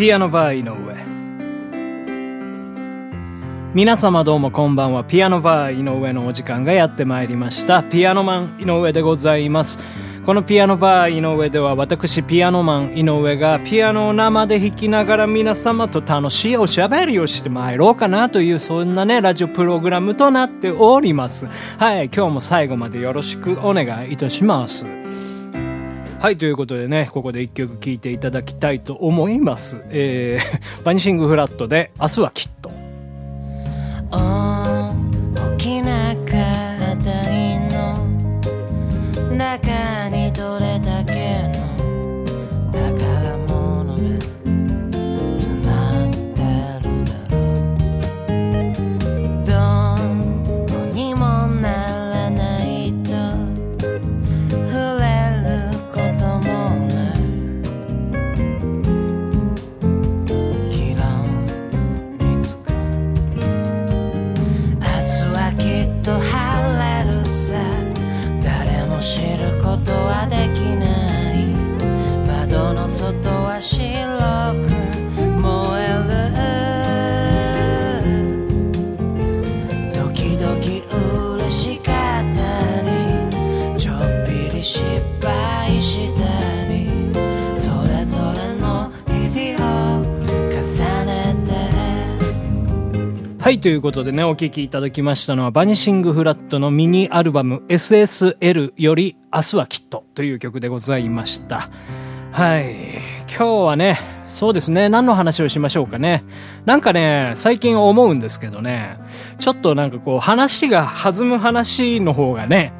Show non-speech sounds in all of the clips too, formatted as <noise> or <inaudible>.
ピアノバー井上。皆様どうもこんばんは。ピアノバー井上のお時間がやってまいりました。ピアノマン井上でございます。このピアノバー井上では私ピアノマン井上がピアノを生で弾きながら皆様と楽しいおしゃべりをしてまいろうかなというそんなねラジオプログラムとなっております。はい今日も最後までよろしくお願いいたします。はい、ということでね、ここで一曲聴いていただきたいと思います。えー、<laughs> バニシングフラットで、明日はきっと。はい、ということでね、お聴きいただきましたのは、バニシングフラットのミニアルバム SSL より、明日はきっとという曲でございました。はい。今日はね、そうですね、何の話をしましょうかね。なんかね、最近思うんですけどね、ちょっとなんかこう、話が弾む話の方がね、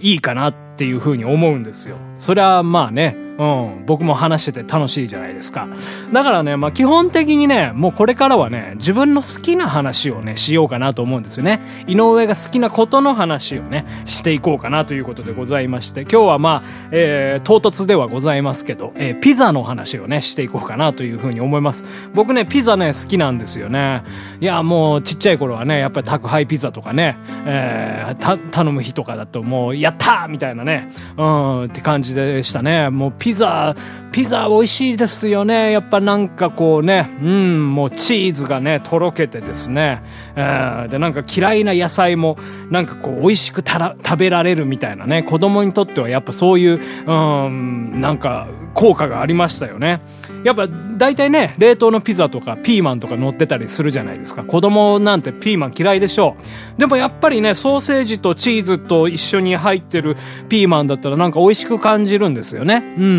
いいかなっていうふうに思うんですよ。それはまあね、うん、僕も話してて楽しいじゃないですか。だからね、まあ基本的にね、もうこれからはね、自分の好きな話をね、しようかなと思うんですよね。井上が好きなことの話をね、していこうかなということでございまして、今日はまあ、えー、唐突ではございますけど、えー、ピザの話をね、していこうかなというふうに思います。僕ね、ピザね、好きなんですよね。いや、もうちっちゃい頃はね、やっぱり宅配ピザとかね、えー、た、頼む日とかだともう、やったーみたいなね、うん、って感じでしたね。もうピザ、ピザ美味しいですよね。やっぱなんかこうね、うん、もうチーズがね、とろけてですね、えーで、なんか嫌いな野菜も、なんかこう、美味しくたら食べられるみたいなね、子供にとってはやっぱそういう、うん、なんか、効果がありましたよね。やっぱ、大体ね、冷凍のピザとかピーマンとか乗ってたりするじゃないですか。子供なんてピーマン嫌いでしょう。でもやっぱりね、ソーセージとチーズと一緒に入ってるピーマンだったらなんか美味しく感じるんですよね。うん。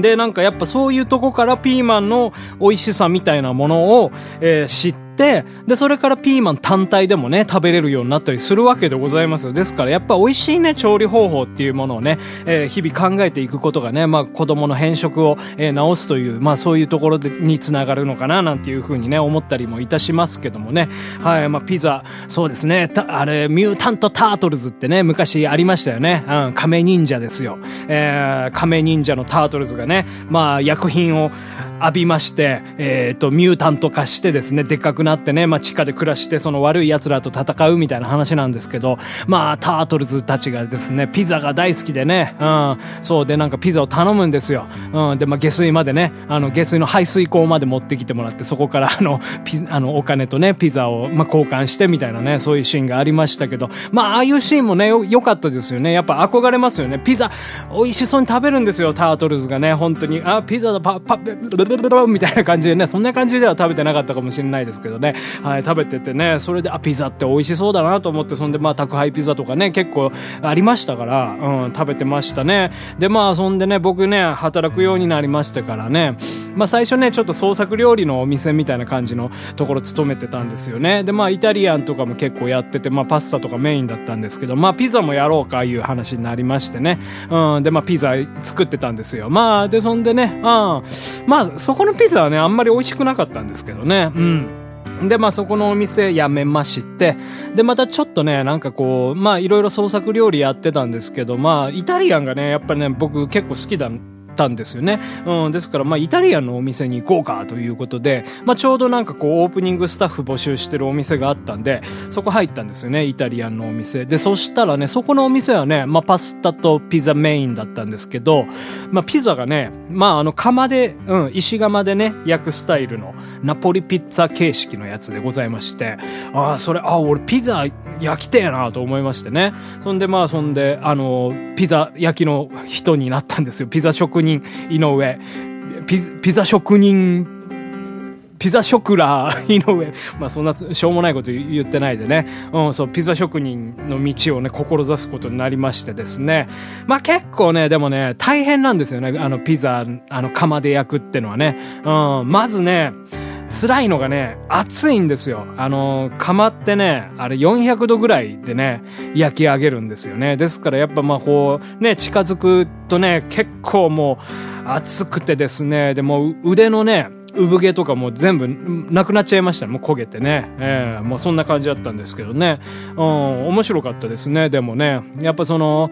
で、なんかやっぱそういうとこからピーマンの美味しさみたいなものを、えー知って、で、それからピーマン単体でもね、食べれるようになったりするわけでございます。ですからやっぱ美味しいね、調理方法っていうものをね、えー日々考えていくことがね、まあ子供の変色を、えー直すという、まあそういうところでにつながるのかな、なんていうふうにね、思ったりもいたしますけどもね。はい、まあピザ、そうですね、たあれ、ミュータントタートルズってね、昔ありましたよね。うん、亀忍者ですよ。えー、亀忍者のタートルズがね、まあ薬品を浴びまして、えっ、と、ミュータント化してですね、でっかくななってね、まあ地下で暮らして、その悪い奴らと戦うみたいな話なんですけど、まあタートルズたちがですね、ピザが大好きでね、うん、そうでなんかピザを頼むんですよ。うん、で、まあ下水までね、あの下水の排水口まで持ってきてもらって、そこからあの、ピあの、お金とね、ピザを、まあ交換してみたいなね、そういうシーンがありましたけど、まあああいうシーンもね、良かったですよね。やっぱ憧れますよね。ピザ、美味しそうに食べるんですよ、タートルズがね、本当に。あ、ピザだ、パ、パ、ブルブルブルブルみたいな感じでね、そんな感じでは食べてなかったかもしれないですけどね。はい、食べててね、それで、あ、ピザって美味しそうだなと思って、そんで、まあ、宅配ピザとかね、結構ありましたから、うん、食べてましたね。で、まあ、そんでね、僕ね、働くようになりましてからね、まあ、最初ね、ちょっと創作料理のお店みたいな感じのところ勤めてたんですよね。で、まあ、イタリアンとかも結構やってて、まあ、パスタとかメインだったんですけど、まあ、ピザもやろうか、いう話になりましてね。うん、で、まあ、ピザ作ってたんですよ。まあ、で、そんでね、うん、まあ、そこのピザはね、あんまり美味しくなかったんですけどね。うん。で、まあそこのお店辞めまして、で、またちょっとね、なんかこう、まあいろいろ創作料理やってたんですけど、まあイタリアンがね、やっぱりね、僕結構好きだったんですよね。うん、ですから、まあ、イタリアンのお店に行こうかということで、まあ、ちょうどなんかこう、オープニングスタッフ募集してるお店があったんで、そこ入ったんですよね、イタリアンのお店。で、そしたらね、そこのお店はね、まあ、パスタとピザメインだったんですけど、まあ、ピザがね、まあ、あの、窯で、うん、石窯でね、焼くスタイルの、ナポリピッツァ形式のやつでございまして、ああ、それ、ああ、俺ピザ焼きてえなと思いましてね。そんで、まあ、そんで、あの、ピザ焼きの人になったんですよ。ピザ職人、井上。ピピザ職人、ピザショクラー、井上。まあそんなしょうもないこと言ってないでね。うん、そう、ピザ職人の道をね、志すことになりましてですね。まあ結構ね、でもね、大変なんですよね。あの、ピザ、あの、窯で焼くってのはね。うん、まずね、辛いのがね、暑いんですよ。あの、窯ってね、あれ400度ぐらいでね、焼き上げるんですよね。ですからやっぱまあこう、ね、近づくとね、結構もう暑くてですね、でも腕のね、産毛とかも全部なくなっちゃいましたね。もう焦げてね。ええもうそんな感じだったんですけどね。うん、面白かったですね。でもね、やっぱその、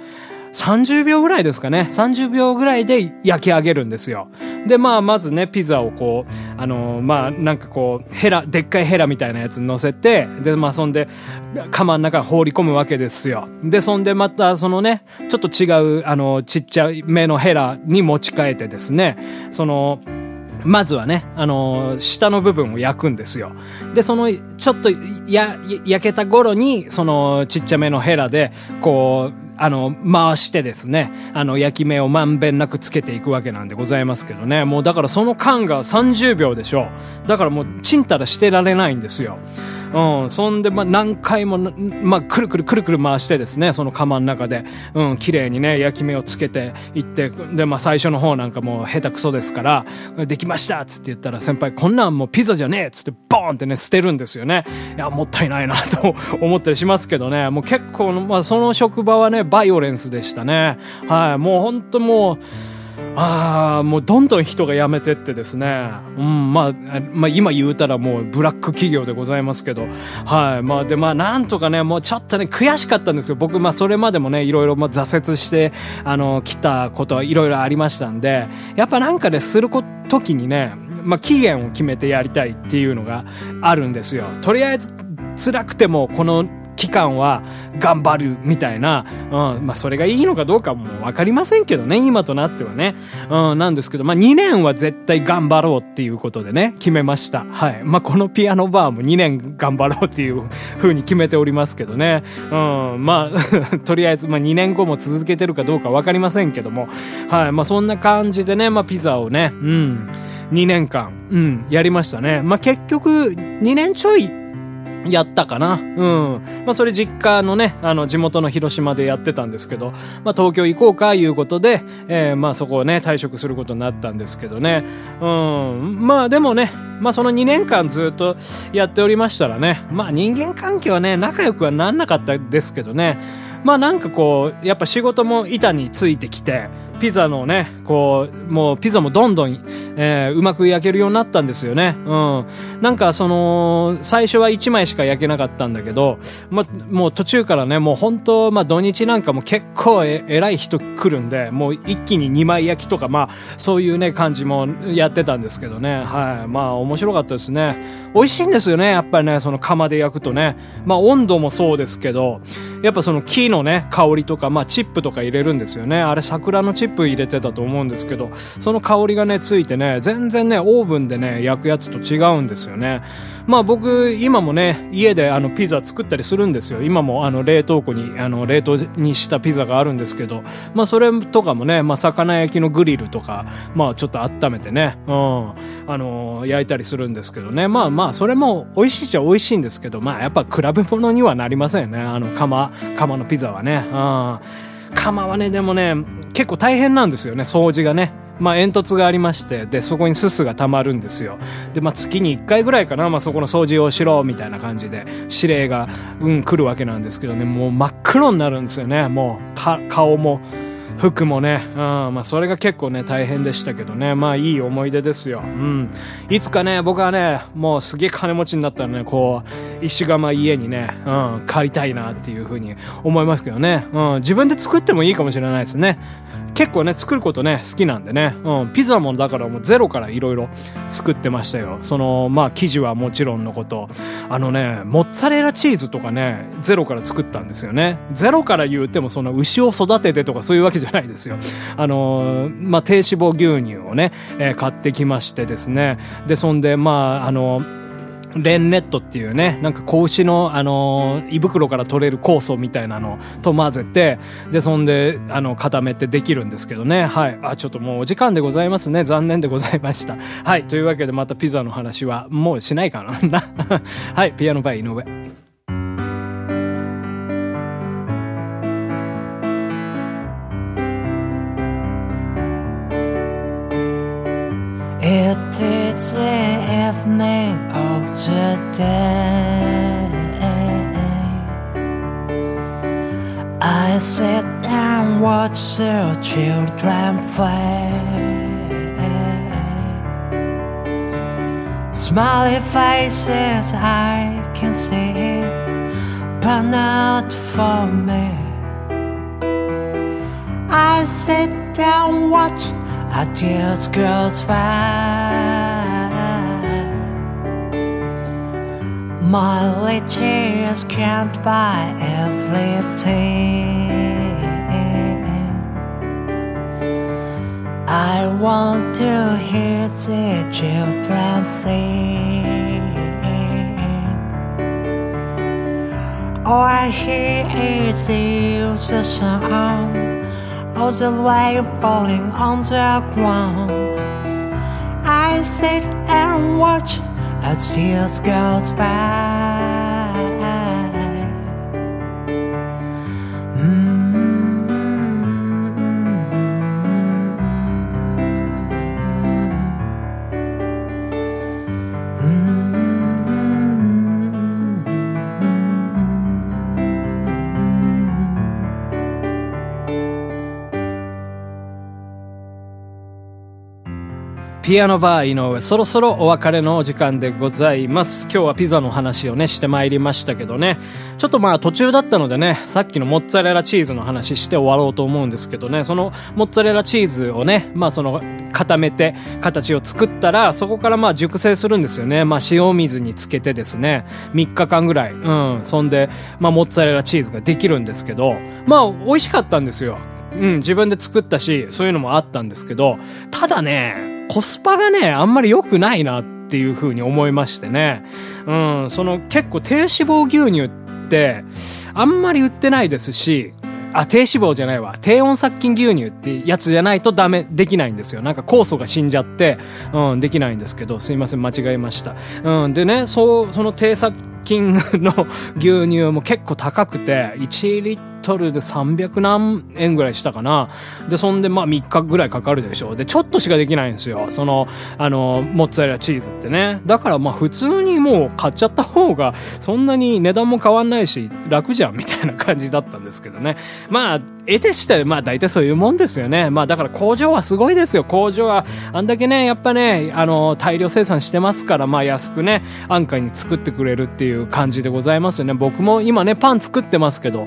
30秒ぐらいですかね。30秒ぐらいで焼き上げるんですよ。で、まあ、まずね、ピザをこう、あのーまあ、なんかこう、ヘラ、でっかいヘラみたいなやつに乗せて、で、まあ、そんで、釜の中に放り込むわけですよ。で、そんでまた、そのね、ちょっと違う、あの、ちっちゃい目のヘラに持ち替えてですね、その、まずはね、あのー下の部分を焼くんですよ。で、その、ちょっと、や、焼けた頃に、その、ちっちゃめのヘラで、こう、あの、回してですね、あの、焼き目をまんべんなくつけていくわけなんでございますけどね。もうだからその間が30秒でしょ。だからもう、ちんたらしてられないんですよ。うん。そんで、まあ、何回も、まあ、くるくるくるくる回してですね、その釜の中で、うん、綺麗にね、焼き目をつけていって、で、まあ、最初の方なんかもう下手くそですから、できましたっつって言ったら、先輩、こんなんもうピザじゃねえっつって、ボーンってね、捨てるんですよね。いや、もったいないなと <laughs> 思ったりしますけどね、もう結構、まあ、その職場はね、バイオレンスでしたね。はい、もう本当もう、ああ、もうどんどん人が辞めてってですね。うん、まあ、あまあ今言うたらもうブラック企業でございますけど。はい。まあで、まあなんとかね、もうちょっとね、悔しかったんですよ。僕、まあそれまでもね、いろいろまあ挫折して、あの、来たことはいろいろありましたんで、やっぱなんかね、することきにね、まあ期限を決めてやりたいっていうのがあるんですよ。とりあえず、辛くてもこの期間は頑張るみたいな、うん、まあそれがいいのかどうかもわかりませんけどね、今となってはね。うん、なんですけど、まあ2年は絶対頑張ろうっていうことでね、決めました。はい。まあこのピアノバーも2年頑張ろうっていう風に決めておりますけどね。うん、まあ、<laughs> とりあえず、まあ2年後も続けてるかどうかわかりませんけども、はい。まあそんな感じでね、まあピザをね、うん、2年間、うん、やりましたね。まあ結局、2年ちょい、やったかな。うん。まあ、それ実家のね、あの、地元の広島でやってたんですけど、まあ、東京行こうか、いうことで、えーま、そこをね、退職することになったんですけどね。うん。まあ、でもね、まあ、その2年間ずっとやっておりましたらね、まあ、人間関係はね、仲良くはなんなかったですけどね、まあ、なんかこう、やっぱ仕事も板についてきて、ピザのね、こう、もうピザもどんどん、えーうまく焼けるようになったんですよね。うん。なんかその、最初は1枚しか焼けなかったんだけど、ま、もう途中からね、もう本当まあ土日なんかも結構え偉い人来るんで、もう一気に2枚焼きとか、まあそういうね、感じもやってたんですけどね。はい。まあ面白かったですね。美味しいんですよね、やっぱりね、その釜で焼くとね。まあ温度もそうですけど、やっぱその木のね、香りとか、まあチップとか入れるんですよね。あれ桜のチップ入れてたと思うんですけど、その香りがね、ついてね、全然ね、オーブンでね、焼くやつと違うんですよね。まあ僕、今もね、家であのピザ作ったりするんですよ。今もあの冷凍庫に、あの冷凍にしたピザがあるんですけど、まあそれとかもね、まあ魚焼きのグリルとか、まあちょっと温めてね、うん、あの焼いたりするんですけどね。まあまあ、それも美味しいっちゃ美味しいんですけど、まあやっぱ比べ物にはなりませんよね。あの釜、釜のピザはね。うん。釜はね、でもね、結構大変なんですよね、掃除がね。まあ煙突がありまして、で、そこにすすが溜まるんですよ。で、まあ月に1回ぐらいかな、まあそこの掃除をしろ、みたいな感じで、指令が、うん、来るわけなんですけどね、もう真っ黒になるんですよね、もう、顔も。服もね、うん、まあそれが結構ね、大変でしたけどね、まあいい思い出ですよ。うん。いつかね、僕はね、もうすげえ金持ちになったらね、こう、石窯家にね、うん、借りたいなっていうふうに思いますけどね。うん、自分で作ってもいいかもしれないですね。結構ね、作ることね、好きなんでね。うん、ピザもだからもうゼロからいろいろ作ってましたよ。その、まあ生地はもちろんのこと。あのね、モッツァレラチーズとかね、ゼロから作ったんですよね。ゼロから言うてもその牛を育ててとかそういうわけじゃないですよ。あのーまあ低脂肪牛乳をね、えー買ってきましてですね。で、そんで、まあ、あのレンネットっていうね、なんか子牛の、あのー胃袋から取れる酵素みたいなのと混ぜて、で、そんで、あの、固めてできるんですけどね。はい。あ、ちょっともうお時間でございますね。残念でございました。はい。というわけでまたピザの話はもうしないかな。<laughs> はい。ピアノバイ井上。It is the evening of the day. I sit and watch the children play. Smiley faces I can see, but not for me. I sit down, watch a tears goes by. My tears can't buy everything. I want to hear the children sing. All I hear is the usual of the rain falling on the ground. I sit and watch as tears goes by. ピアノバー井上、そろそろお別れのお時間でございます。今日はピザの話をね、してまいりましたけどね。ちょっとまあ途中だったのでね、さっきのモッツァレラチーズの話して終わろうと思うんですけどね、そのモッツァレラチーズをね、まあその固めて形を作ったら、そこからまあ熟成するんですよね。まあ塩水につけてですね、3日間ぐらい。うん。そんで、まあモッツァレラチーズができるんですけど、まあ美味しかったんですよ。うん、自分で作ったし、そういうのもあったんですけど、ただね、コスパがね、あんまり良くないなっていう風に思いましてね。うん、その結構低脂肪牛乳って、あんまり売ってないですし、あ、低脂肪じゃないわ。低温殺菌牛乳ってやつじゃないとダメ、できないんですよ。なんか酵素が死んじゃって、うん、できないんですけど、すいません、間違えました。うん、でね、そう、その低殺菌の牛乳も結構高くて、1リットルで300何円ぐらいしたかな。で、そんでまあ3日ぐらいかかるでしょう。で、ちょっとしかできないんですよ。その、あの、モッツァレラチーズってね。だからまあ普通にもう買っちゃった方が、そんなに値段も変わんないし、楽じゃんみたいな感じだったんですけどね。まあ、得てして、まあ大体そういうもんですよね。まあだから工場はすごいですよ。工場は、あんだけね、やっぱね、あの、大量生産してますから、まあ安くね、安価に作ってくれるっていう感じでございますよね。僕も今ね、パン作ってますけど、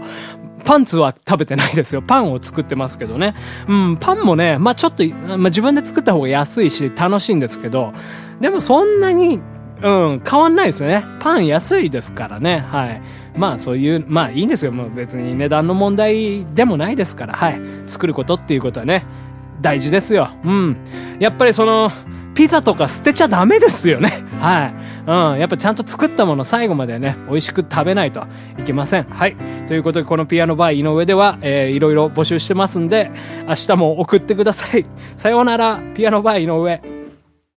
パンツは食べてないですよ。パンを作ってますけどね。うん、パンもね、まあちょっと、まあ自分で作った方が安いし楽しいんですけど、でもそんなに、うん、変わんないですよね。パン安いですからね。はい。まあそういう、まあいいんですよ。もう別に値段の問題でもないですから。はい。作ることっていうことはね、大事ですよ。うん。やっぱりその、ピザとか捨てちゃダメですよね。<laughs> はい。うん。やっぱちゃんと作ったもの最後までね、美味しく食べないといけません。はい。ということで、このピアノバー井上では、えー、いろいろ募集してますんで、明日も送ってください。さようなら、ピアノバー井上。